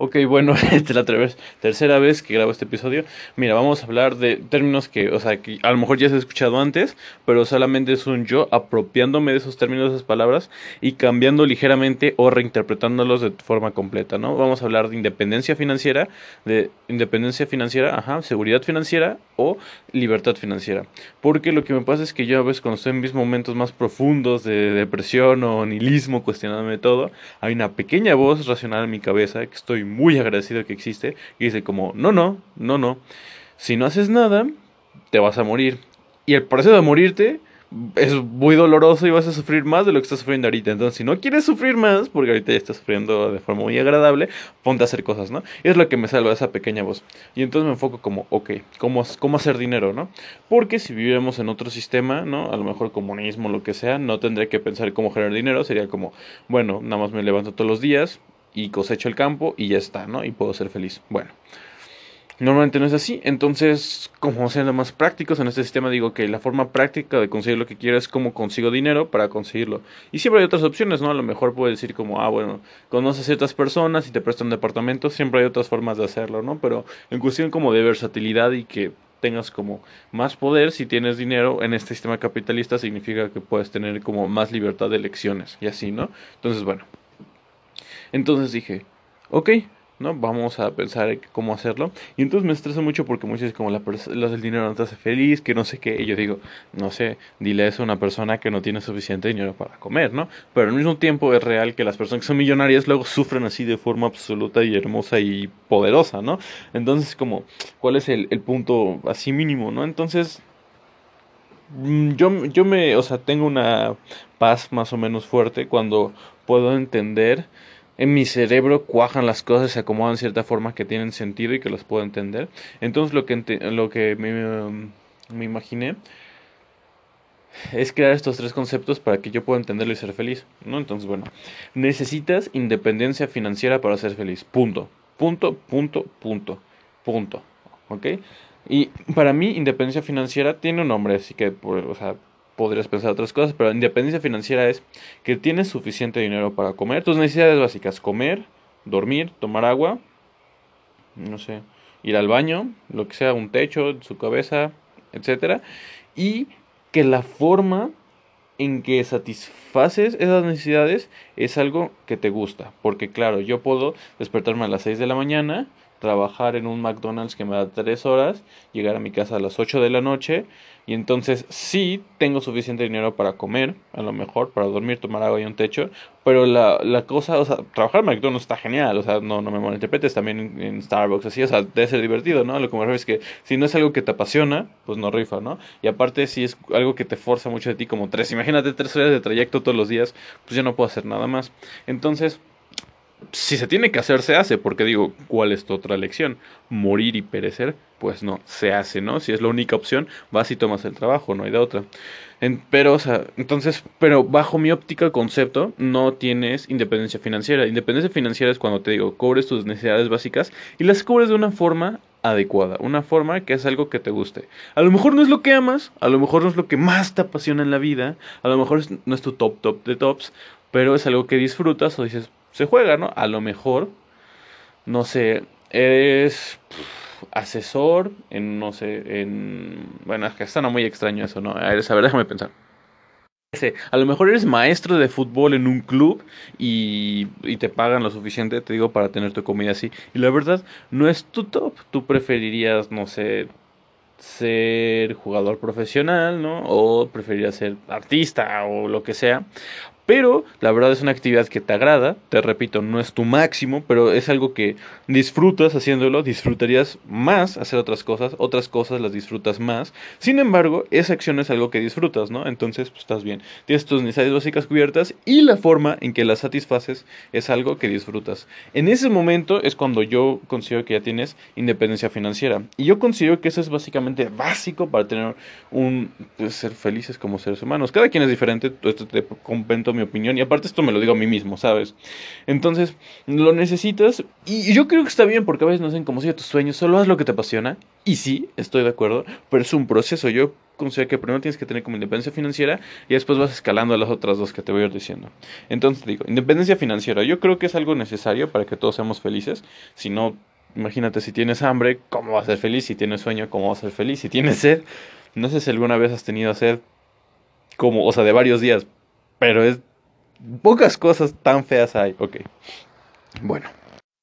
Ok, bueno, esta es la tercera vez que grabo este episodio. Mira, vamos a hablar de términos que, o sea, que a lo mejor ya se ha escuchado antes, pero solamente es un yo apropiándome de esos términos, de esas palabras y cambiando ligeramente o reinterpretándolos de forma completa, ¿no? Vamos a hablar de independencia financiera, de independencia financiera, ajá, seguridad financiera o libertad financiera. Porque lo que me pasa es que yo a veces cuando estoy en mis momentos más profundos de depresión o nihilismo, cuestionándome todo, hay una pequeña voz racional en mi cabeza que estoy muy agradecido que existe, y dice como, no, no, no, no, si no haces nada, te vas a morir. Y el proceso de morirte es muy doloroso y vas a sufrir más de lo que estás sufriendo ahorita. Entonces, si no quieres sufrir más, porque ahorita ya estás sufriendo de forma muy agradable, ponte a hacer cosas, ¿no? Es lo que me salva esa pequeña voz. Y entonces me enfoco como, ok, ¿cómo, cómo hacer dinero, ¿no? Porque si viviéramos en otro sistema, ¿no? A lo mejor comunismo, lo que sea, no tendría que pensar cómo generar dinero. Sería como, bueno, nada más me levanto todos los días, y cosecho el campo y ya está, ¿no? Y puedo ser feliz. Bueno, normalmente no es así. Entonces, como siendo más prácticos en este sistema, digo que la forma práctica de conseguir lo que quiero es cómo consigo dinero para conseguirlo. Y siempre hay otras opciones, ¿no? A lo mejor puedes decir como, ah, bueno, conoces a ciertas personas y te prestan departamento. Siempre hay otras formas de hacerlo, ¿no? Pero en cuestión como de versatilidad y que tengas como más poder si tienes dinero en este sistema capitalista significa que puedes tener como más libertad de elecciones y así, ¿no? Entonces, bueno, entonces dije, ok, ¿no? Vamos a pensar cómo hacerlo. Y entonces me estresa mucho porque muchas veces como la el dinero no te hace feliz, que no sé qué. Y yo digo, no sé, dile eso a una persona que no tiene suficiente dinero para comer, ¿no? Pero al mismo tiempo es real que las personas que son millonarias luego sufren así de forma absoluta y hermosa y poderosa, ¿no? Entonces como, ¿cuál es el, el punto así mínimo, ¿no? Entonces... Mm, yo, yo me, o sea, tengo una paz más o menos fuerte cuando puedo entender en mi cerebro cuajan las cosas, se acomodan de cierta forma que tienen sentido y que los puedo entender. Entonces lo que, lo que me, me imaginé es crear estos tres conceptos para que yo pueda entenderlo y ser feliz, ¿no? Entonces, bueno, necesitas independencia financiera para ser feliz, punto, punto, punto, punto, punto, ¿ok? Y para mí, independencia financiera tiene un nombre, así que, o sea, podrías pensar otras cosas, pero independencia financiera es que tienes suficiente dinero para comer, tus necesidades básicas, comer, dormir, tomar agua, no sé, ir al baño, lo que sea, un techo, su cabeza, etcétera, y que la forma en que satisfaces esas necesidades es algo que te gusta, porque claro, yo puedo despertarme a las 6 de la mañana, trabajar en un McDonald's que me da 3 horas, llegar a mi casa a las 8 de la noche, y entonces sí tengo suficiente dinero para comer, a lo mejor, para dormir, tomar agua y un techo. Pero la, la cosa, o sea, trabajar en McDonald's está genial. O sea, no, no me malinterpretes también en, Starbucks, así, o sea, debe ser divertido, ¿no? Lo que me refiero es que si no es algo que te apasiona, pues no rifa, ¿no? Y aparte, si es algo que te forza mucho de ti, como tres, imagínate tres horas de trayecto todos los días, pues yo no puedo hacer nada más. Entonces, si se tiene que hacer, se hace, porque digo, ¿cuál es tu otra lección? ¿Morir y perecer? Pues no, se hace, ¿no? Si es la única opción, vas y tomas el trabajo, no hay de otra. pero, o sea, entonces, pero bajo mi óptica concepto, no tienes independencia financiera. Independencia financiera es cuando te digo, cubres tus necesidades básicas y las cubres de una forma adecuada, una forma que es algo que te guste. A lo mejor no es lo que amas, a lo mejor no es lo que más te apasiona en la vida, a lo mejor no es tu top top de tops, pero es algo que disfrutas o dices, se juega, ¿no? A lo mejor, no sé, eres asesor en, no sé, en... Bueno, es que está muy extraño eso, ¿no? A ver, déjame pensar. A lo mejor eres maestro de fútbol en un club y, y, te pagan lo suficiente, te digo, para tener tu comida así. Y la verdad, no es tu top. Tú preferirías, no sé, ser jugador profesional, ¿no? O preferirías ser artista o lo que sea pero la verdad es una actividad que te agrada, te repito, no es tu máximo, pero es algo que disfrutas haciéndolo, disfrutarías más hacer otras cosas, otras cosas las disfrutas más. Sin embargo, esa acción es algo que disfrutas, ¿no? Entonces, pues estás bien. Tienes tus necesidades básicas cubiertas y la forma en que las satisfaces es algo que disfrutas. En ese momento es cuando yo considero que ya tienes independencia financiera. Y yo considero que eso es básicamente básico para tener un pues, ser felices como seres humanos. Cada quien es diferente, esto te comento mi opinión. Y aparte esto me lo digo a mí mismo, ¿sabes? Entonces, lo necesitas. Y yo creo que está bien porque a veces no hacen como si tus sueños. Solo haz lo que te apasiona. Y sí, estoy de acuerdo. Pero es un proceso. Yo considero que primero tienes que tener como independencia financiera. Y después vas escalando a las otras dos que te voy a ir diciendo. Entonces digo, independencia financiera. Yo creo que es algo necesario para que todos seamos felices. Si no Imagínate si tienes hambre, ¿cómo vas a ser feliz? Si tienes sueño, ¿cómo vas a ser feliz? Si tienes sed, no sé si alguna vez has tenido sed como, o sea, de varios días, pero es pocas cosas tan feas hay. Ok. Bueno.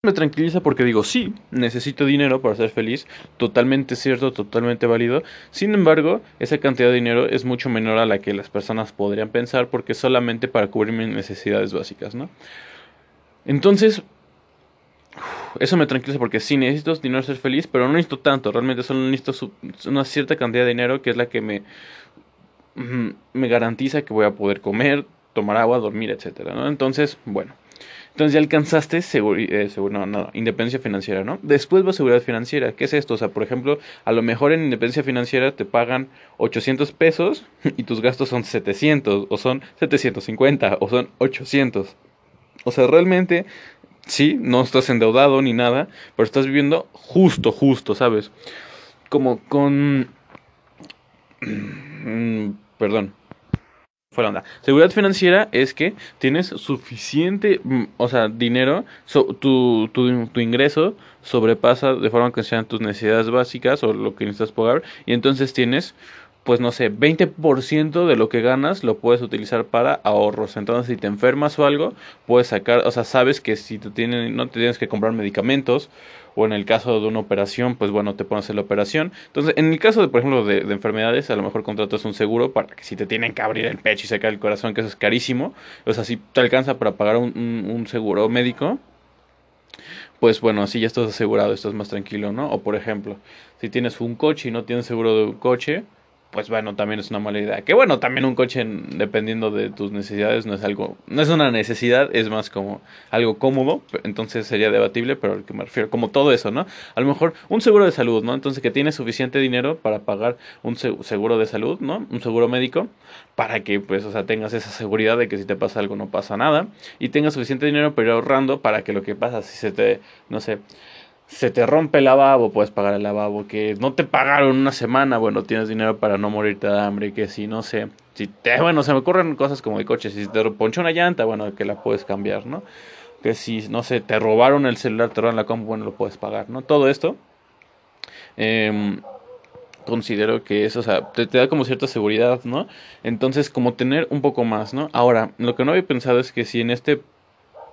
Me tranquiliza porque digo, sí, necesito dinero para ser feliz, totalmente cierto, totalmente válido. Sin embargo, esa cantidad de dinero es mucho menor a la que las personas podrían pensar porque es solamente para cubrir mis necesidades básicas, ¿no? Entonces, eso me tranquiliza porque sí necesito dinero para ser feliz, pero no necesito tanto, realmente solo necesito una cierta cantidad de dinero que es la que me, me garantiza que voy a poder comer, tomar agua, dormir, etcétera, ¿no? Entonces, bueno. Entonces ya alcanzaste eh, no, independencia financiera, ¿no? Después va seguridad financiera. ¿Qué es esto? O sea, por ejemplo, a lo mejor en independencia financiera te pagan 800 pesos y tus gastos son 700 o son 750 o son 800. O sea, realmente Sí, no estás endeudado ni nada, pero estás viviendo justo, justo, ¿sabes? Como con... Perdón. Onda. Seguridad financiera es que tienes suficiente, mm, o sea, dinero, tu, tu, tu, ingreso sobrepasa de forma que sean tus necesidades básicas o lo que necesitas pagar y entonces tienes pues no sé, 20% de lo que ganas lo puedes utilizar para ahorros. Entonces, si te enfermas o algo, puedes sacar, o sea, sabes que si tú tienes, no te tienes que comprar medicamentos, o en el caso de una operación, pues bueno, te pones la operación. Entonces, en el caso de, por ejemplo, de, enfermedades, a lo mejor contratas un seguro para que si te tienen que abrir el pecho y sacar el corazón, que eso es carísimo, o sea, si te alcanza para pagar un, un seguro médico, pues bueno, así ya estás asegurado, estás más tranquilo, ¿no? O por ejemplo, si tienes un coche y no tienes seguro de un coche, pues bueno, también es una mala idea. Que bueno, también un coche, dependiendo de tus necesidades, no es algo, no es una necesidad, es más como algo cómodo, entonces sería debatible, pero al que me refiero, como todo eso, ¿no? A lo mejor un seguro de salud, ¿no? Entonces que tienes suficiente dinero para pagar un seguro de salud, ¿no? Un seguro médico, para que, pues, o sea, tengas esa seguridad de que si te pasa algo no pasa nada, y tengas suficiente dinero para ir ahorrando para que lo que pasa, si se te, no sé, se te rompe el lavabo, puedes pagar el lavabo, que no te pagaron una semana, bueno, tienes dinero para no morirte de hambre, que si no sé, si te, bueno, se me ocurren cosas como de coche, si te ponchó una llanta, bueno, que la puedes cambiar, ¿no? Que si, no sé, te robaron el celular, te robaron la compu, bueno, lo puedes pagar, ¿no? Todo esto, eh, considero que eso, o sea, te, te, da como cierta seguridad, ¿no? Entonces, como tener un poco más, ¿no? Ahora, lo que no había pensado es que si en este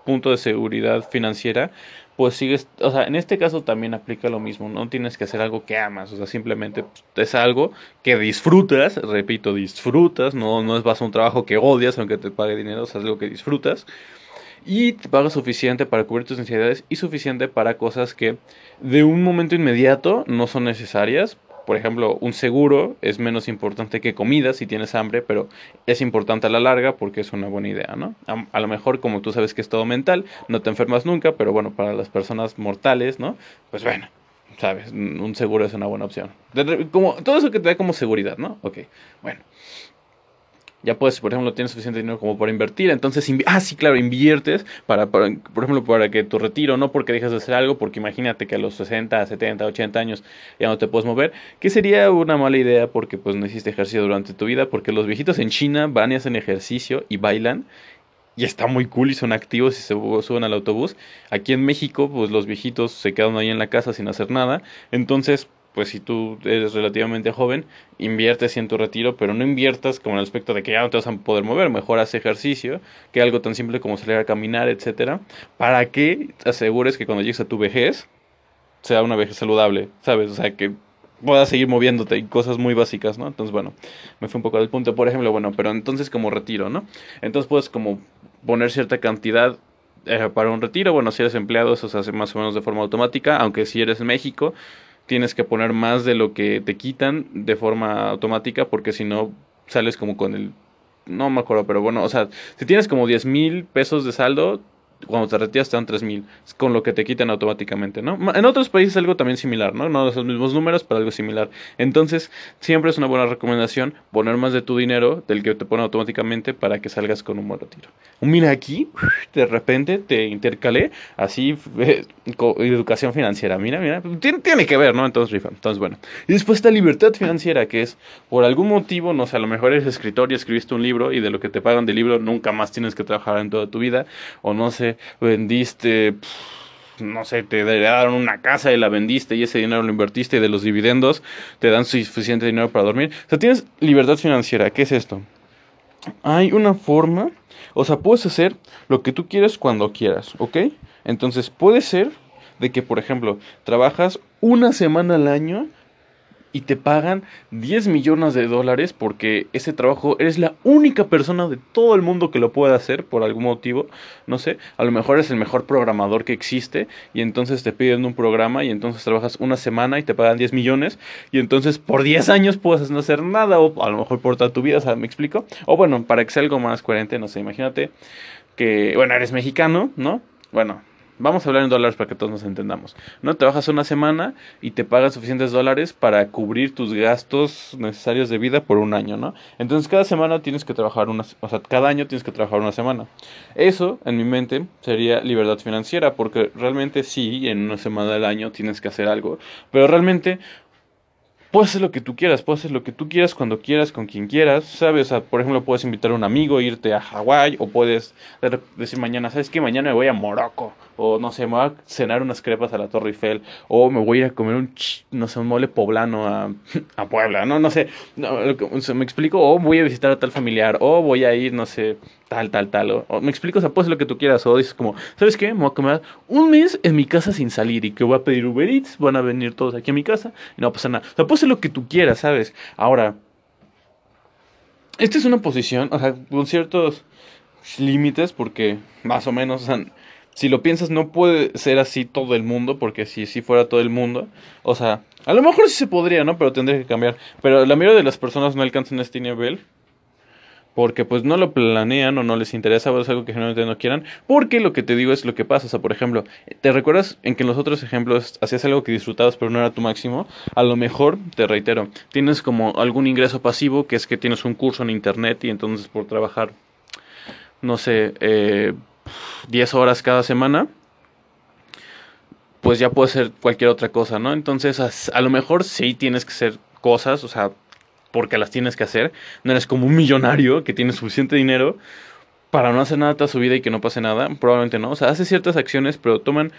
punto de seguridad financiera pues sigues, o sea, en este caso también aplica lo mismo, no tienes que hacer algo que amas, o sea, simplemente pues, es algo que disfrutas, repito, disfrutas, no, no es vas a un trabajo que odias aunque te pague dinero, o es algo que disfrutas y te paga suficiente para cubrir tus necesidades y suficiente para cosas que de un momento inmediato no son necesarias, por ejemplo, un seguro es menos importante que comida si tienes hambre, pero es importante a la larga porque es una buena idea, ¿no? A, lo mejor, como tú sabes que es todo mental, no te enfermas nunca, pero bueno, para las personas mortales, ¿no? Pues bueno, sabes, un seguro es una buena opción. como, todo eso que te da como seguridad, ¿no? Ok, bueno ya puedes, por ejemplo, tienes suficiente dinero como para invertir, entonces, ah, sí, claro, inviertes para, por ejemplo, para que tu retiro, no porque dejas de hacer algo, porque imagínate que a los 60, 70, 80 años ya no te puedes mover, que sería una mala idea porque pues no hiciste ejercicio durante tu vida, porque los viejitos en China van y hacen ejercicio y bailan, y está muy cool y son activos y se suben al autobús. Aquí en México, pues los viejitos se quedan ahí en la casa sin hacer nada, entonces pues si tú eres relativamente joven, inviertes en tu retiro, pero no inviertas como en el aspecto de que ya no te vas a poder mover, mejor haz ejercicio, que algo tan simple como salir a caminar, etcétera, para que asegures que cuando llegues a tu vejez sea una vejez saludable, ¿sabes? O sea, que puedas seguir moviéndote y cosas muy básicas, ¿no? Entonces, bueno, me fui un poco del punto, por ejemplo, bueno, pero entonces como retiro, ¿no? Entonces puedes como poner cierta cantidad eh, para un retiro, bueno, si eres empleado eso se hace más o menos de forma automática, aunque si eres en México tienes que poner más de lo que te quitan de forma automática porque si no sales como con el... No me acuerdo, pero bueno, o sea, si tienes como 10 mil pesos de saldo, cuando te retiras te dan 3 mil, con lo que te quitan automáticamente, ¿no? En otros países algo también similar, ¿no? No los mismos números, pero algo similar. Entonces, siempre es una buena recomendación poner más de tu dinero del que te pone automáticamente para que salgas con un buen retiro. Mira aquí, de repente te intercalé así, eh, educación financiera, mira, mira, tiene, tiene que ver, ¿no? Entonces, rifa. Entonces, bueno. Y después está libertad financiera, que es por algún motivo, no sé, a lo mejor eres escritor y escribiste un libro y de lo que te pagan del libro nunca más tienes que trabajar en toda tu vida, o no sé, vendiste, no sé, te daron una casa y la vendiste y ese dinero lo invertiste y de los dividendos te dan suficiente dinero para dormir. O sea, tienes libertad financiera. ¿Qué es esto? Hay una forma, o sea, puedes hacer lo que tú quieras cuando quieras, ¿ok? Entonces puede ser de que, por ejemplo, trabajas una semana al año y te pagan 10 millones de dólares porque ese trabajo eres la única persona de todo el mundo que lo puede hacer por algún motivo, no sé, a lo mejor eres el mejor programador que existe y entonces te piden un programa y entonces trabajas una semana y te pagan 10 millones y entonces por 10 años puedes no hacer nada o a lo mejor por toda tu vida, ¿me explico? O bueno, para que sea algo más coherente, no sé, imagínate que, bueno, eres mexicano, ¿no? Bueno, Vamos a hablar en dólares para que todos nos entendamos. No trabajas una semana y te pagan suficientes dólares para cubrir tus gastos necesarios de vida por un año, ¿no? Entonces cada semana tienes que trabajar una, o sea, cada año tienes que trabajar una semana. Eso, en mi mente, sería libertad financiera, porque realmente sí, en una semana del año tienes que hacer algo, pero realmente puedes hacer lo que tú quieras, puedes hacer lo que tú quieras cuando quieras, con quien quieras, ¿sabes? O sea, por ejemplo, puedes invitar a un amigo, irte a Hawái, o puedes decir mañana, ¿sabes qué? Mañana me voy a Morocco, o no sé, me voy a cenar unas crepas a la Torre Eiffel, o me voy a ir a comer un, no sé, un mole poblano a, a Puebla, no, no sé, me explico, o voy a visitar a tal familiar, o voy a ir, no sé, tal, tal, tal. O, me explico, o sea, puedes lo que tú quieras. O dices como, ¿sabes qué? Me voy a comer un mes en mi casa sin salir y que voy a pedir Uber Eats, van a venir todos aquí a mi casa y no pasa nada. O sea, hacer lo que tú quieras, ¿sabes? Ahora, esta es una posición, o sea, con ciertos límites porque más o menos, o sea, si lo piensas no puede ser así todo el mundo porque si si fuera todo el mundo, o sea, a lo mejor sí se podría, ¿no? Pero tendría que cambiar. Pero la mayoría de las personas no alcanzan este nivel porque pues no lo planean o no les interesa o es algo que generalmente no quieran, porque lo que te digo es lo que pasa, o sea, por ejemplo, ¿te recuerdas en que en los otros ejemplos hacías algo que disfrutabas pero no era tu máximo? A lo mejor, te reitero, tienes como algún ingreso pasivo, que es que tienes un curso en internet y entonces por trabajar, no sé, eh, 10 horas cada semana, pues ya puede ser cualquier otra cosa, ¿no? Entonces, a, a lo mejor sí tienes que hacer cosas, o sea, porque las tienes que hacer. No eres como un millonario que tiene suficiente dinero para no hacer nada toda su vida y que no pase nada. Probablemente no. O sea, haces ciertas acciones, pero toman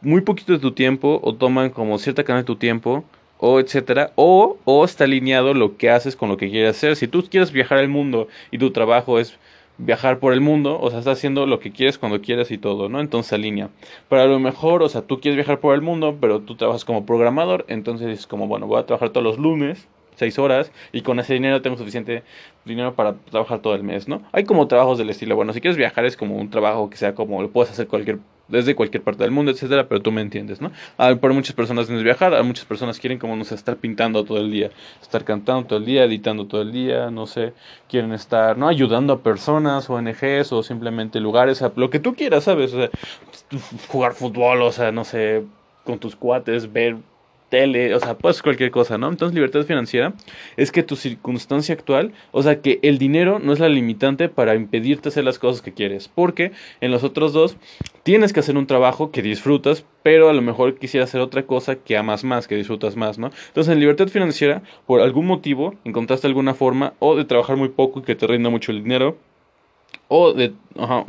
muy poquito de tu tiempo o toman como cierta cantidad de tu tiempo o etcétera, o, o está alineado lo que haces con lo que quieres hacer. Si tú quieres viajar al mundo y tu trabajo es viajar por el mundo, o sea, estás haciendo lo que quieres cuando quieres y todo, ¿no? Entonces alinea. Pero a lo mejor, o sea, tú quieres viajar por el mundo, pero tú trabajas como programador, entonces es como, bueno, voy a trabajar todos los lunes seis horas y con ese dinero tengo suficiente dinero para trabajar todo el mes, ¿no? Hay como trabajos del estilo, bueno, si quieres viajar es como un trabajo que sea como lo puedes hacer cualquier desde cualquier parte del mundo, etcétera, pero tú me entiendes, ¿no? Ah, por muchas personas tienes viajar, a muchas personas quieren como no sé, estar pintando todo el día, estar cantando todo el día, editando todo el día, no sé, quieren estar, ¿no? ayudando a personas, ONGs o simplemente lugares, lo que tú quieras, ¿sabes? O sea, jugar fútbol, o sea, no sé, con tus cuates, ver tele, o sea, pues cualquier cosa, ¿no? Entonces, libertad financiera es que tu circunstancia actual, o sea, que el dinero no es la limitante para impedirte hacer las cosas que quieres, porque en los otros dos tienes que hacer un trabajo que disfrutas, pero a lo mejor quisieras hacer otra cosa que amas más, que disfrutas más, ¿no? Entonces, en libertad financiera, por algún motivo, encontraste alguna forma o de trabajar muy poco y que te rinda mucho el dinero, o de,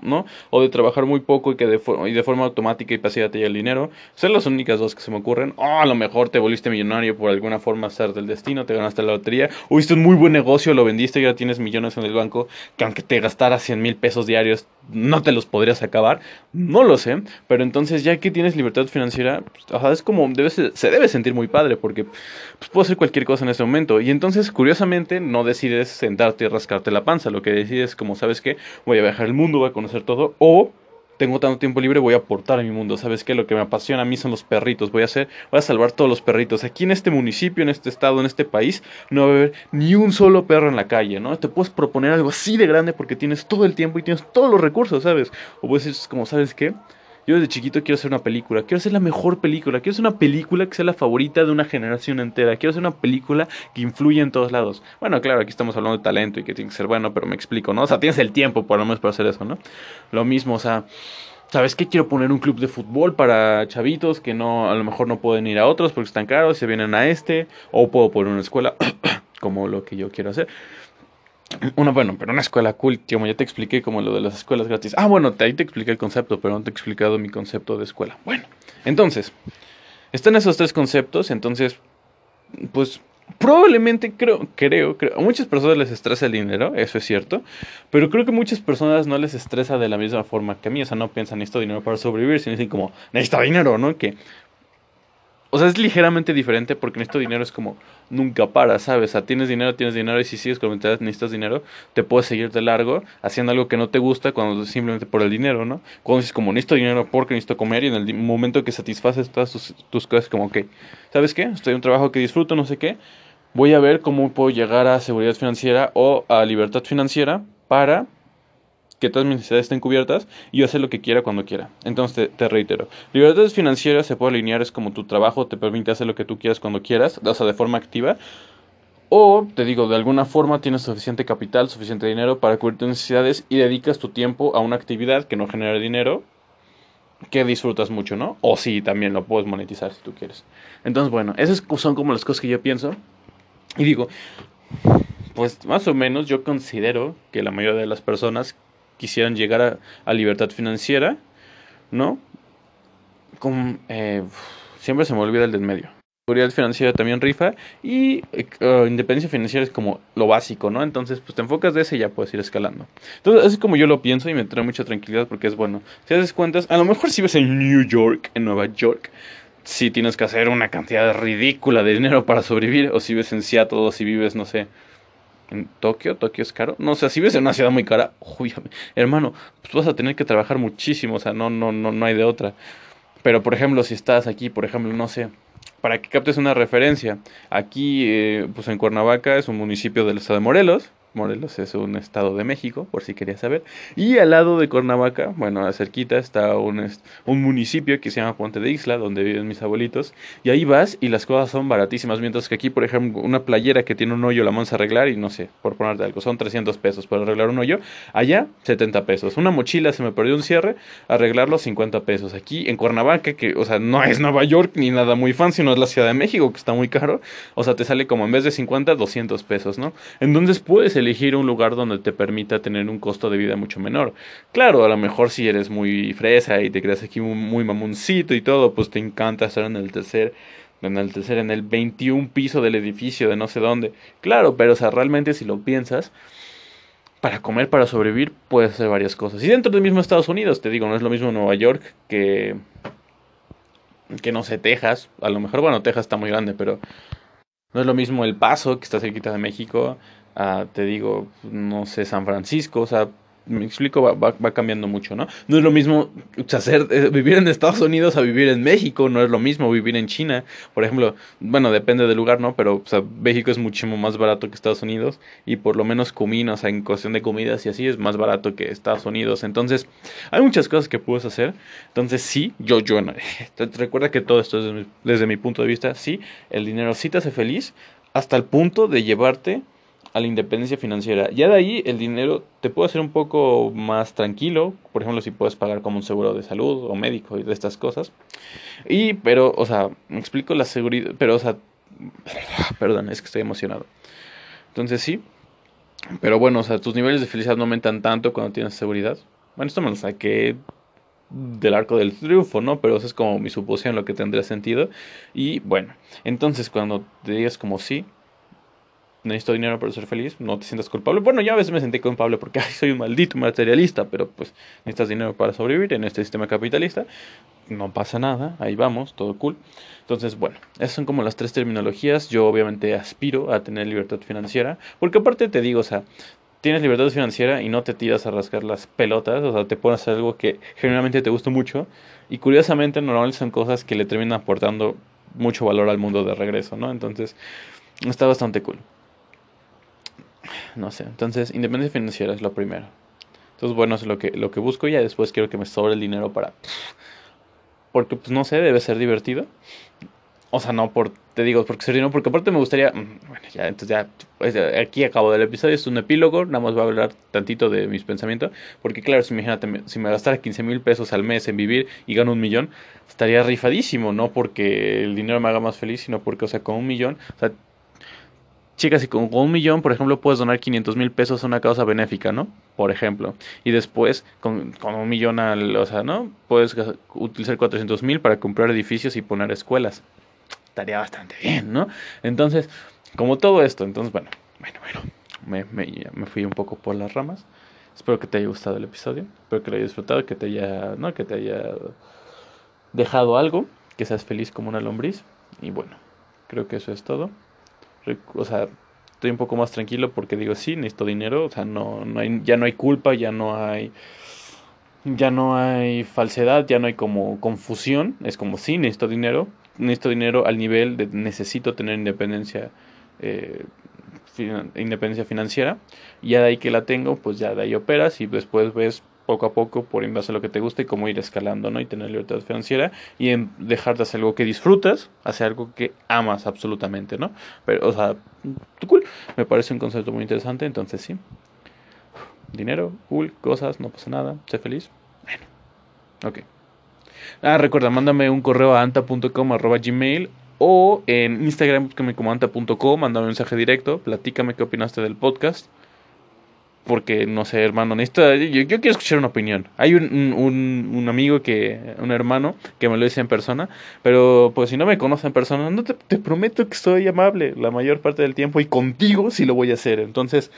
¿no? o de trabajar muy poco y que de, y de forma automática y pasiva te llegue el dinero. Son las únicas dos que se me ocurren. O a lo mejor te volviste millonario por alguna forma ser del destino, te ganaste la lotería, o hiciste un muy buen negocio, lo vendiste y ya tienes millones en el banco, que aunque te gastaras 100 mil pesos diarios, no te los podrías acabar. No lo sé, pero entonces ya que tienes libertad financiera, pues, es como debe se debe sentir muy padre porque pues, puedo hacer cualquier cosa en ese momento. Y entonces, curiosamente, no decides sentarte y rascarte la panza, lo que decides como, ¿sabes que voy a viajar el mundo, voy a conocer todo, o tengo tanto tiempo libre, voy a aportar a mi mundo. ¿Sabes qué? Lo que me apasiona a mí son los perritos. Voy a hacer, voy a salvar todos los perritos. Aquí en este municipio, en este estado, en este país, no va a haber ni un solo perro en la calle, ¿no? Te puedes proponer algo así de grande porque tienes todo el tiempo y tienes todos los recursos, ¿sabes? O puedes decir, como, ¿sabes qué? Yo desde chiquito quiero hacer una película, quiero hacer la mejor película, quiero hacer una película que sea la favorita de una generación entera, quiero hacer una película que influya en todos lados. Bueno, claro, aquí estamos hablando de talento y que tiene que ser bueno, pero me explico, ¿no? O sea, tienes el tiempo por lo menos para hacer eso, ¿no? Lo mismo, o sea, ¿sabes qué? Quiero poner un club de fútbol para chavitos que no, a lo mejor no pueden ir a otros porque están caros, se vienen a este, o puedo poner una escuela como lo que yo quiero hacer. Una, bueno, pero una escuela cool, como ya te expliqué, como lo de las escuelas gratis. Ah, bueno, ahí te expliqué el concepto, pero no te he explicado mi concepto de escuela. Bueno, entonces, están esos tres conceptos, entonces, pues probablemente creo, creo, creo, a muchas personas les estresa el dinero, eso es cierto, pero creo que muchas personas no les estresa de la misma forma que a mí, o sea, no piensan necesito dinero para sobrevivir, sino dicen como, necesito dinero, ¿no? Que o sea, es ligeramente diferente porque necesito dinero es como nunca para, ¿sabes? O sea, tienes dinero, tienes dinero y si sigues con mentalidad necesitas dinero, te puedes seguir de largo haciendo algo que no te gusta cuando simplemente por el dinero, ¿no? Cuando dices como necesito dinero porque necesito comer y en el momento que satisfaces todas tus, tus cosas como que, ¿sabes qué? Estoy en un trabajo que disfruto, no sé qué. Voy a ver cómo puedo llegar a seguridad financiera o a libertad financiera para que todas mis necesidades estén cubiertas y yo hacer lo que quiera cuando quiera. Entonces te, reitero, libertad financiera se puede alinear, es como tu trabajo te permite hacer lo que tú quieras cuando quieras, o sea, de forma activa. O, te digo, de alguna forma tienes suficiente capital, suficiente dinero para cubrir tus necesidades y dedicas tu tiempo a una actividad que no genera dinero, que disfrutas mucho, ¿no? O sí, también lo puedes monetizar si tú quieres. Entonces, bueno, esas son como las cosas que yo pienso. Y digo, pues más o menos yo considero que la mayoría de las personas quisieran llegar a, libertad financiera, ¿no? Con, eh, siempre se me olvida el del medio. Seguridad financiera también rifa y eh, independencia financiera es como lo básico, ¿no? Entonces, pues te enfocas de ese y ya puedes ir escalando. Entonces, así como yo lo pienso y me trae mucha tranquilidad porque es bueno. Si haces cuentas, a lo mejor si ves en New York, en Nueva York, si tienes que hacer una cantidad ridícula de dinero para sobrevivir, o si vives en Seattle, o si vives, no sé, en Tokio, Tokio es caro. No sé, si vives en una ciudad muy cara, uy, hermano, pues vas a tener que trabajar muchísimo, o sea, no, no, no, no hay de otra. Pero, por ejemplo, si estás aquí, por ejemplo, no sé, para que captes una referencia, aquí, eh, pues en Cuernavaca es un municipio del estado de Morelos, Morelos es un estado de México, por si querías saber. Y al lado de Cuernavaca, bueno, cerquita está un, un municipio que se llama Puente de Isla, donde viven mis abuelitos. Y ahí vas y las cosas son baratísimas. Mientras que aquí, por ejemplo, una playera que tiene un hoyo la vamos a arreglar y no sé, por ponerte algo, son 300 pesos para arreglar un hoyo. Allá, 70 pesos. Una mochila se me perdió un cierre, arreglarlo 50 pesos. Aquí en Cuernavaca, que, o sea, no es Nueva York ni nada muy fancy, no es la Ciudad de México, que está muy caro. O sea, te sale como en vez de 50, 200 pesos, ¿no? Entonces puedes elegir un lugar donde te permita tener un costo de vida mucho menor. Claro, a lo mejor si eres muy fresa y te creas aquí muy, mamoncito y todo, pues te encanta estar en el tercer en el tercer, en el 21 piso del edificio de no sé dónde. Claro, pero o sea, realmente si lo piensas, para comer, para sobrevivir, puedes hacer varias cosas. Y dentro del mismo Estados Unidos, te digo, no es lo mismo Nueva York que, que no sé, Texas. A lo mejor, bueno, Texas está muy grande, pero no es lo mismo El Paso, que está cerquita de México, te digo, no sé, San Francisco, o sea, me explico, va, va, cambiando mucho, ¿no? No es lo mismo hacer, eh, vivir en Estados Unidos a vivir en México, no es lo mismo vivir en China, por ejemplo, bueno, depende del lugar, ¿no? Pero, o sea, México es muchísimo más barato que Estados Unidos y por lo menos comida, o sea, en cuestión de comidas y así es más barato que Estados Unidos, entonces, hay muchas cosas que puedes hacer, entonces sí, yo, yo, no, recuerda que todo esto desde desde mi punto de vista, sí, el dinero sí te hace feliz hasta el punto de llevarte a la independencia financiera. Ya de ahí el dinero te puede hacer un poco más tranquilo, por ejemplo, si puedes pagar como un seguro de salud o médico y de estas cosas. Y, pero, o sea, me explico la seguridad, pero, o sea, perdón, es que estoy emocionado. Entonces sí, pero bueno, o sea, tus niveles de felicidad no aumentan tanto cuando tienes seguridad. Bueno, esto me lo saqué del arco del triunfo, ¿no? Pero eso es como mi suposición, lo que tendría sentido. Y bueno, entonces cuando te digas como sí, necesito dinero para ser feliz, no te sientas culpable. Bueno, ya a veces me sentí culpable porque soy un maldito materialista, pero pues necesitas dinero para sobrevivir en este sistema capitalista. No pasa nada, ahí vamos, todo cool. Entonces, bueno, esas son como las tres terminologías. Yo obviamente aspiro a tener libertad financiera, porque aparte te digo, o sea, tienes libertad financiera y no te tiras a rascar las pelotas, o sea, te pones a algo que generalmente te gusta mucho y curiosamente normalmente son cosas que le terminan aportando mucho valor al mundo de regreso, ¿no? Entonces, está bastante cool. No sé, entonces, independencia financiera es lo primero. Entonces, bueno, es lo que, lo que busco y ya después quiero que me sobre el dinero para... Porque, pues, no sé, debe ser divertido. O sea, no te digo, porque sería, no, porque aparte me gustaría, mm, bueno, ya, entonces ya, pues, aquí acabo del episodio, es un epílogo, nada más voy a hablar tantito de mis pensamientos, porque claro, si me gastara 15 mil pesos al mes en vivir y gano un millón, estaría rifadísimo, no porque el dinero me haga más feliz, sino porque, o sea, con un millón, chicas, si con, un millón, por ejemplo, puedes donar 500 mil pesos a una causa benéfica, ¿no? Por ejemplo. Y después, con, un millón al, o sea, ¿no? Puedes utilizar 400 mil para comprar edificios y poner escuelas estaría bastante bien, ¿no? Entonces, como todo esto, entonces, bueno, bueno, bueno, me, me, me fui un poco por las ramas. Espero que te haya gustado el episodio, espero que lo hayas disfrutado, que te haya, ¿no? Que te haya dejado algo, que seas feliz como una lombriz. Y bueno, creo que eso es todo. O sea, estoy un poco más tranquilo porque digo, sí, necesito dinero, o sea, no, no hay, ya no hay culpa, ya no hay ya no hay falsedad, ya no hay como confusión, es como sí, necesito dinero, necesito dinero al nivel de necesito tener independencia eh, independencia financiera y ya de ahí que la tengo pues ya de ahí operas y después ves poco a poco por en base a lo que te gusta y cómo ir escalando no y tener libertad financiera y en dejar de hacer algo que disfrutas hacer algo que amas absolutamente no pero o sea cool. Me parece un concepto muy interesante entonces sí. Dinero cool cosas no pasa nada sé feliz. Bueno ok. Ah, recuerda, mándame un correo a anta.com arroba gmail o en Instagram búscame como anta.com, mándame un mensaje directo, platícame qué opinaste del podcast. Porque, no sé, hermano, necesito, yo, quiero escuchar una opinión. Hay un, un, amigo que, un hermano, que me lo dice en persona, pero pues si no me conoce en persona, no te, prometo que soy amable la mayor parte del tiempo y contigo sí lo voy a hacer. Entonces,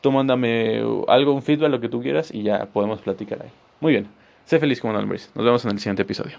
tú mándame algo, un feedback, lo que tú quieras y ya podemos platicar ahí. Muy bien. Sé feliz como un Nos vemos en el siguiente episodio.